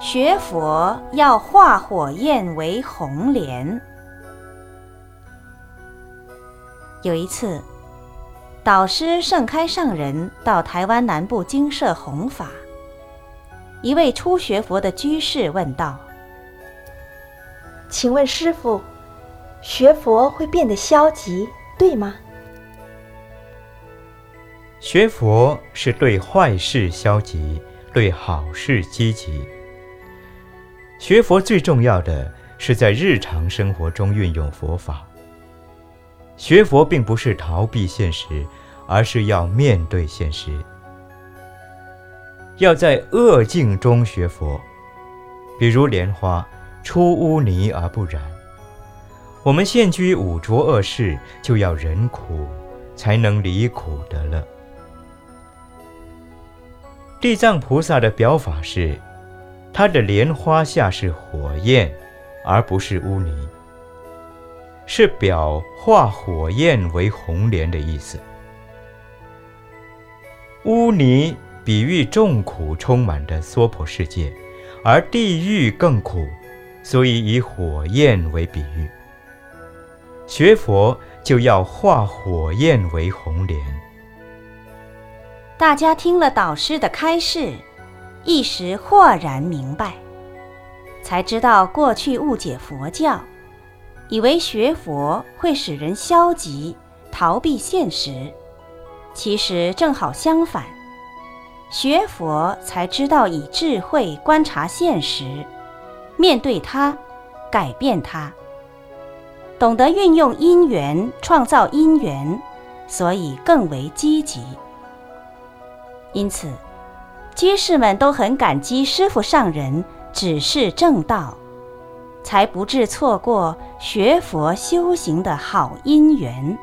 学佛要化火焰为红莲。有一次，导师盛开上人到台湾南部精舍弘法，一位初学佛的居士问道：“请问师傅，学佛会变得消极，对吗？”学佛是对坏事消极，对好事积极。学佛最重要的是在日常生活中运用佛法。学佛并不是逃避现实，而是要面对现实。要在恶境中学佛，比如莲花出污泥而不染。我们现居五浊恶世，就要忍苦，才能离苦得乐。地藏菩萨的表法是，他的莲花下是火焰，而不是污泥。是表化火焰为红莲的意思。污泥比喻众苦充满的娑婆世界，而地狱更苦，所以以火焰为比喻。学佛就要化火焰为红莲。大家听了导师的开示，一时豁然明白，才知道过去误解佛教。以为学佛会使人消极、逃避现实，其实正好相反。学佛才知道以智慧观察现实，面对它，改变它，懂得运用因缘创造因缘，所以更为积极。因此，居士们都很感激师父上人指示正道。才不致错过学佛修行的好因缘。